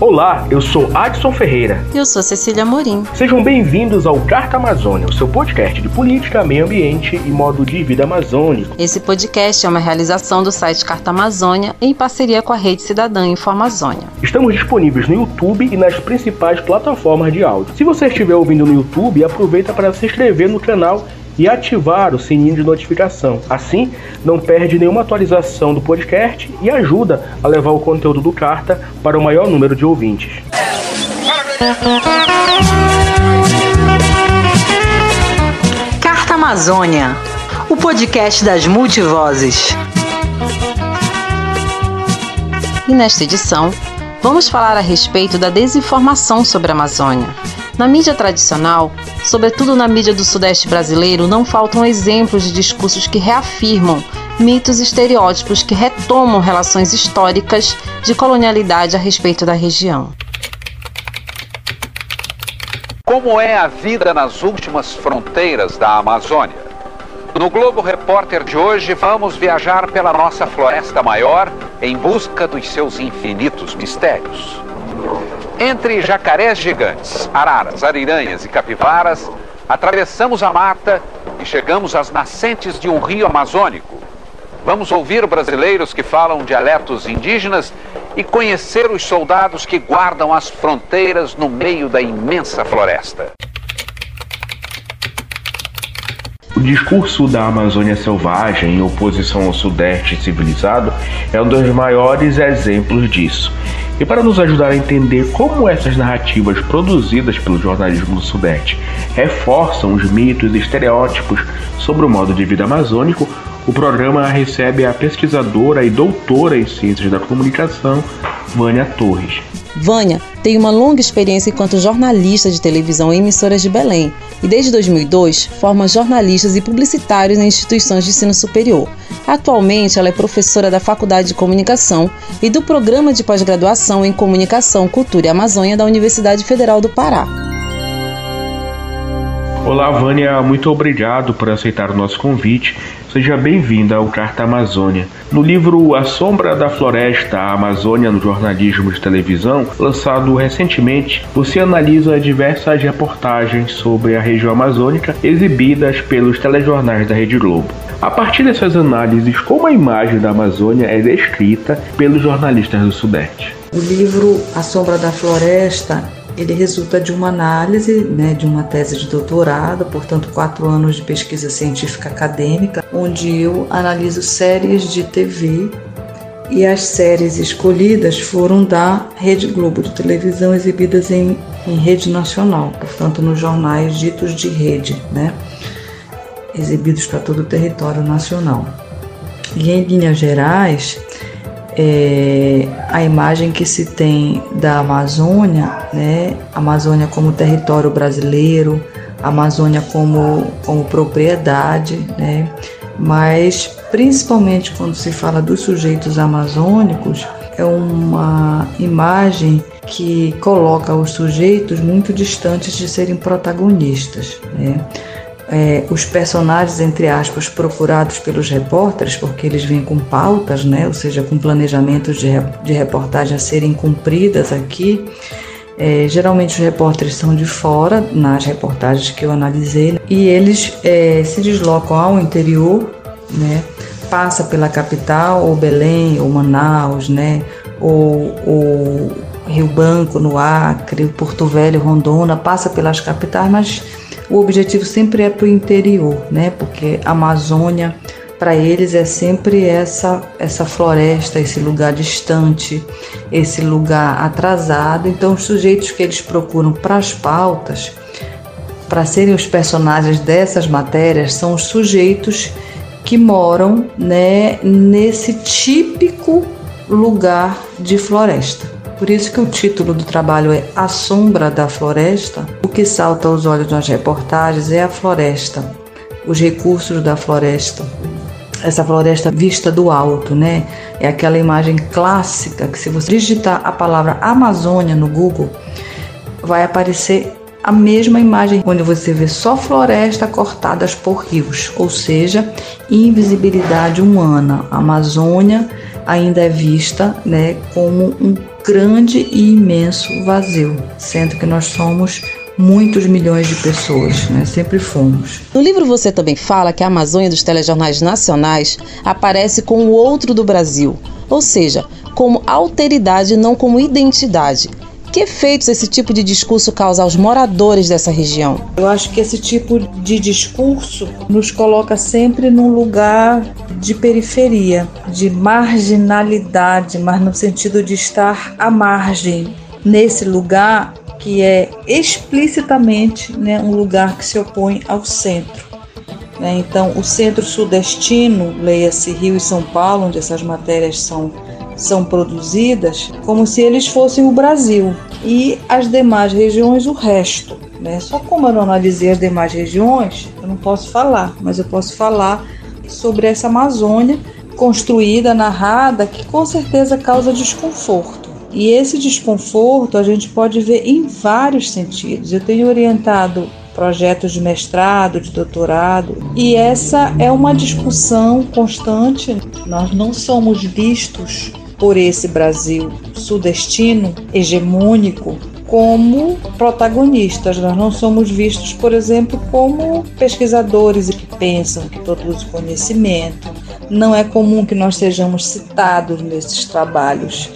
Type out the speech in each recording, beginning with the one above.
Olá, eu sou Adson Ferreira. E eu sou Cecília Morim. Sejam bem-vindos ao Carta Amazônia, o seu podcast de política, meio ambiente e modo de vida amazônico. Esse podcast é uma realização do site Carta Amazônia em parceria com a Rede Cidadã Informazônia. Estamos disponíveis no YouTube e nas principais plataformas de áudio. Se você estiver ouvindo no YouTube, aproveita para se inscrever no canal e ativar o sininho de notificação. Assim, não perde nenhuma atualização do podcast e ajuda a levar o conteúdo do Carta para o maior número de ouvintes. Carta Amazônia, o podcast das multivozes. E nesta edição, vamos falar a respeito da desinformação sobre a Amazônia na mídia tradicional, sobretudo na mídia do Sudeste brasileiro, não faltam exemplos de discursos que reafirmam mitos e estereótipos que retomam relações históricas de colonialidade a respeito da região. Como é a vida nas últimas fronteiras da Amazônia? No Globo Repórter de hoje, vamos viajar pela nossa floresta maior em busca dos seus infinitos mistérios. Entre jacarés gigantes, araras, ariranhas e capivaras, atravessamos a mata e chegamos às nascentes de um rio amazônico. Vamos ouvir brasileiros que falam dialetos indígenas e conhecer os soldados que guardam as fronteiras no meio da imensa floresta. O discurso da Amazônia selvagem em oposição ao Sudeste civilizado é um dos maiores exemplos disso. E para nos ajudar a entender como essas narrativas produzidas pelo jornalismo do Sudeste reforçam os mitos e estereótipos sobre o modo de vida amazônico, o programa recebe a pesquisadora e doutora em ciências da comunicação, Vânia Torres. Vânia tem uma longa experiência enquanto jornalista de televisão em emissoras de Belém e desde 2002 forma jornalistas e publicitários em instituições de ensino superior. Atualmente, ela é professora da Faculdade de Comunicação e do Programa de Pós-Graduação em Comunicação, Cultura e Amazônia da Universidade Federal do Pará. Olá, Vânia, muito obrigado por aceitar o nosso convite. Seja bem-vinda ao Carta Amazônia. No livro A Sombra da Floresta, a Amazônia no jornalismo de televisão, lançado recentemente, você analisa diversas reportagens sobre a região amazônica exibidas pelos telejornais da Rede Globo. A partir dessas análises, como a imagem da Amazônia é descrita pelos jornalistas do Sudeste? O livro A Sombra da Floresta ele resulta de uma análise, né, de uma tese de doutorado, portanto, quatro anos de pesquisa científica acadêmica, onde eu analiso séries de TV e as séries escolhidas foram da Rede Globo de televisão exibidas em, em rede nacional, portanto, nos jornais ditos de rede, né, exibidos para todo o território nacional. E em linhas gerais, é, a imagem que se tem da Amazônia, né? Amazônia como território brasileiro, Amazônia como, como propriedade, né? Mas principalmente quando se fala dos sujeitos amazônicos, é uma imagem que coloca os sujeitos muito distantes de serem protagonistas, né? É, os personagens, entre aspas, procurados pelos repórteres, porque eles vêm com pautas, né, ou seja, com planejamentos de, de reportagem a serem cumpridas aqui. É, geralmente os repórteres são de fora, nas reportagens que eu analisei, e eles é, se deslocam ao interior, né, passa pela capital, ou Belém, ou Manaus, né, ou, ou Rio Branco, no Acre, Porto Velho, Rondônia, passa pelas capitais, mas o objetivo sempre é para o interior, né? Porque a Amazônia para eles é sempre essa essa floresta, esse lugar distante, esse lugar atrasado. Então os sujeitos que eles procuram para as pautas, para serem os personagens dessas matérias, são os sujeitos que moram, né, nesse típico lugar de floresta. Por isso que o título do trabalho é A Sombra da Floresta. O que salta aos olhos nas reportagens é a floresta, os recursos da floresta. Essa floresta vista do alto, né? É aquela imagem clássica que se você digitar a palavra Amazônia no Google, vai aparecer a mesma imagem onde você vê só floresta cortadas por rios, ou seja, invisibilidade humana. A Amazônia ainda é vista né, como um grande e imenso vazio, sendo que nós somos muitos milhões de pessoas, né? sempre fomos. No livro você também fala que a Amazônia dos telejornais nacionais aparece com o outro do Brasil, ou seja, como alteridade não como identidade. Que efeitos esse tipo de discurso causa aos moradores dessa região? Eu acho que esse tipo de discurso nos coloca sempre num lugar de periferia, de marginalidade, mas no sentido de estar à margem. Nesse lugar que é explicitamente né, um lugar que se opõe ao centro. Né? Então, o centro-sudestino, leia-se Rio e São Paulo, onde essas matérias são são produzidas como se eles fossem o Brasil e as demais regiões o resto. Né? Só como eu não analisei as demais regiões, eu não posso falar, mas eu posso falar sobre essa Amazônia construída, narrada, que com certeza causa desconforto. E esse desconforto a gente pode ver em vários sentidos. Eu tenho orientado projetos de mestrado, de doutorado, e essa é uma discussão constante. Nós não somos vistos por esse Brasil sudestino, hegemônico, como protagonistas. Nós não somos vistos, por exemplo, como pesquisadores que pensam, que produzem conhecimento. Não é comum que nós sejamos citados nesses trabalhos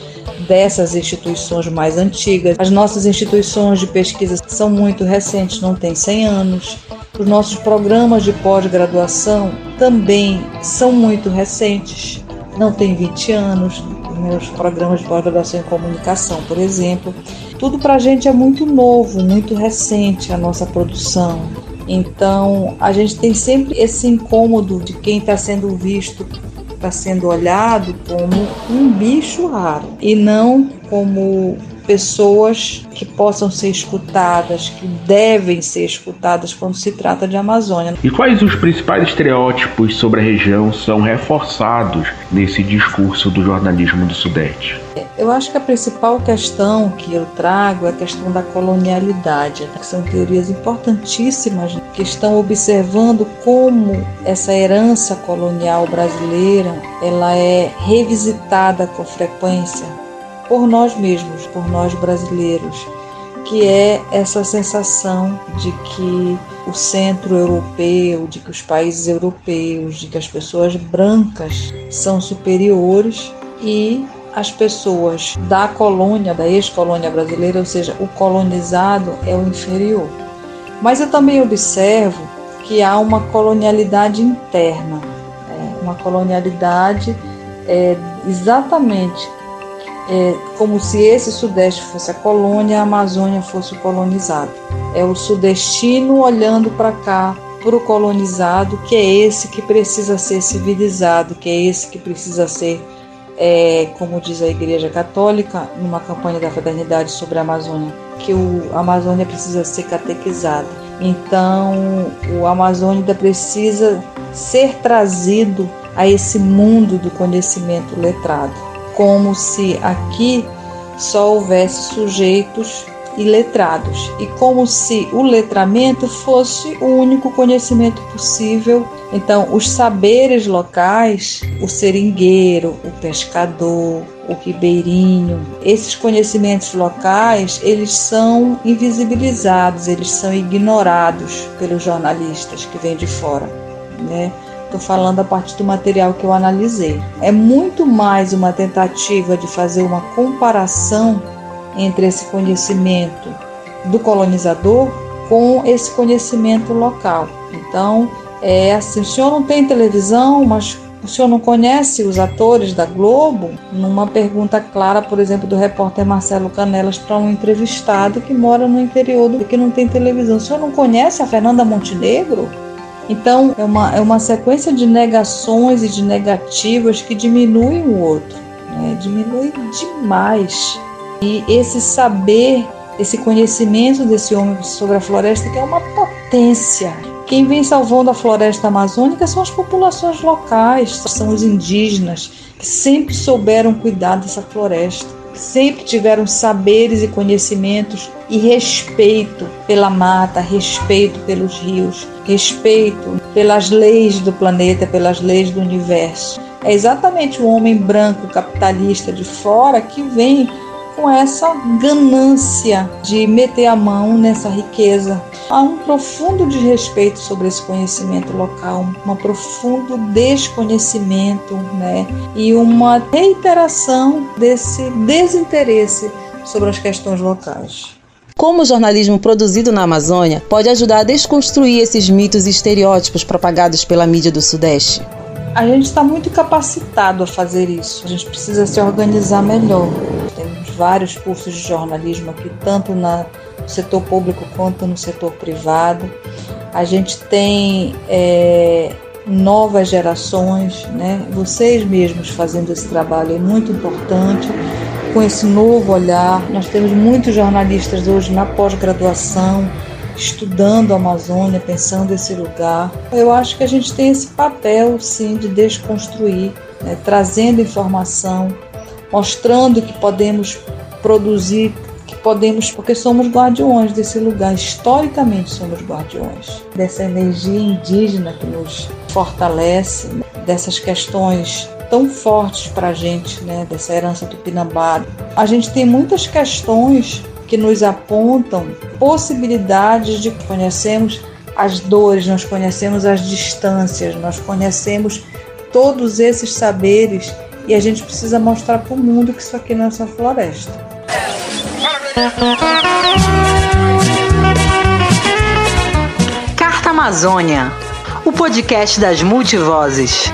dessas instituições mais antigas. As nossas instituições de pesquisa são muito recentes, não têm 100 anos. Os nossos programas de pós-graduação também são muito recentes, não têm 20 anos meus programas de pós-graduação em comunicação, por exemplo. Tudo para a gente é muito novo, muito recente a nossa produção. Então, a gente tem sempre esse incômodo de quem está sendo visto, está sendo olhado como um bicho raro e não como pessoas que possam ser escutadas, que devem ser escutadas quando se trata de Amazônia. E quais os principais estereótipos sobre a região são reforçados nesse discurso do jornalismo do Sudeste? Eu acho que a principal questão que eu trago é a questão da colonialidade, que são teorias importantíssimas que estão observando como essa herança colonial brasileira ela é revisitada com frequência por nós mesmos, por nós brasileiros, que é essa sensação de que o centro europeu, de que os países europeus, de que as pessoas brancas são superiores e as pessoas da colônia, da ex-colônia brasileira, ou seja, o colonizado é o inferior. Mas eu também observo que há uma colonialidade interna, é, uma colonialidade é, exatamente é como se esse Sudeste fosse a colônia, a Amazônia fosse o colonizado. É o sudestino olhando para cá, para o colonizado, que é esse que precisa ser civilizado, que é esse que precisa ser, é, como diz a Igreja Católica, numa campanha da fraternidade sobre a Amazônia, que o, a Amazônia precisa ser catequizada. Então, o Amazônia precisa ser trazido a esse mundo do conhecimento letrado como se aqui só houvesse sujeitos e letrados, e como se o letramento fosse o único conhecimento possível. Então, os saberes locais, o seringueiro, o pescador, o ribeirinho, esses conhecimentos locais, eles são invisibilizados, eles são ignorados pelos jornalistas que vêm de fora, né? Estou falando a partir do material que eu analisei. É muito mais uma tentativa de fazer uma comparação entre esse conhecimento do colonizador com esse conhecimento local. Então, é assim, o senhor não tem televisão, mas o senhor não conhece os atores da Globo? Numa pergunta clara, por exemplo, do repórter Marcelo Canelas para um entrevistado que mora no interior do que não tem televisão. O senhor não conhece a Fernanda Montenegro? Então, é uma, é uma sequência de negações e de negativas que diminuem o outro, né? diminui demais. E esse saber, esse conhecimento desse homem sobre a floresta, que é uma potência. Quem vem salvando a floresta amazônica são as populações locais, são os indígenas, que sempre souberam cuidar dessa floresta sempre tiveram saberes e conhecimentos e respeito pela mata, respeito pelos rios, respeito pelas leis do planeta, pelas leis do universo. É exatamente o homem branco capitalista de fora que vem com essa ganância de meter a mão nessa riqueza. Há um profundo desrespeito sobre esse conhecimento local, um profundo desconhecimento, né? E uma reiteração desse desinteresse sobre as questões locais. Como o jornalismo produzido na Amazônia pode ajudar a desconstruir esses mitos e estereótipos propagados pela mídia do Sudeste? A gente está muito capacitado a fazer isso. A gente precisa se organizar melhor. Vários cursos de jornalismo aqui, tanto no setor público quanto no setor privado. A gente tem é, novas gerações, né? Vocês mesmos fazendo esse trabalho é muito importante com esse novo olhar. Nós temos muitos jornalistas hoje na pós-graduação estudando a Amazônia, pensando esse lugar. Eu acho que a gente tem esse papel, sim, de desconstruir, né? trazendo informação, mostrando que podemos produzir, que podemos, porque somos guardiões desse lugar, historicamente somos guardiões dessa energia indígena que nos fortalece, dessas questões tão fortes para a gente, né, dessa herança do Pinambá. A gente tem muitas questões que nos apontam possibilidades de que conhecemos as dores, nós conhecemos as distâncias, nós conhecemos todos esses saberes e a gente precisa mostrar para o mundo que isso aqui não é só floresta. Carta Amazônia, o podcast das multivozes.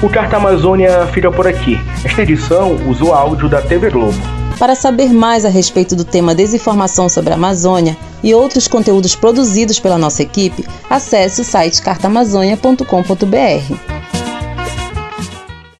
O Carta Amazônia fica por aqui. Esta edição usou áudio da TV Globo. Para saber mais a respeito do tema desinformação sobre a Amazônia e outros conteúdos produzidos pela nossa equipe, acesse o site cartaamazônia.com.br.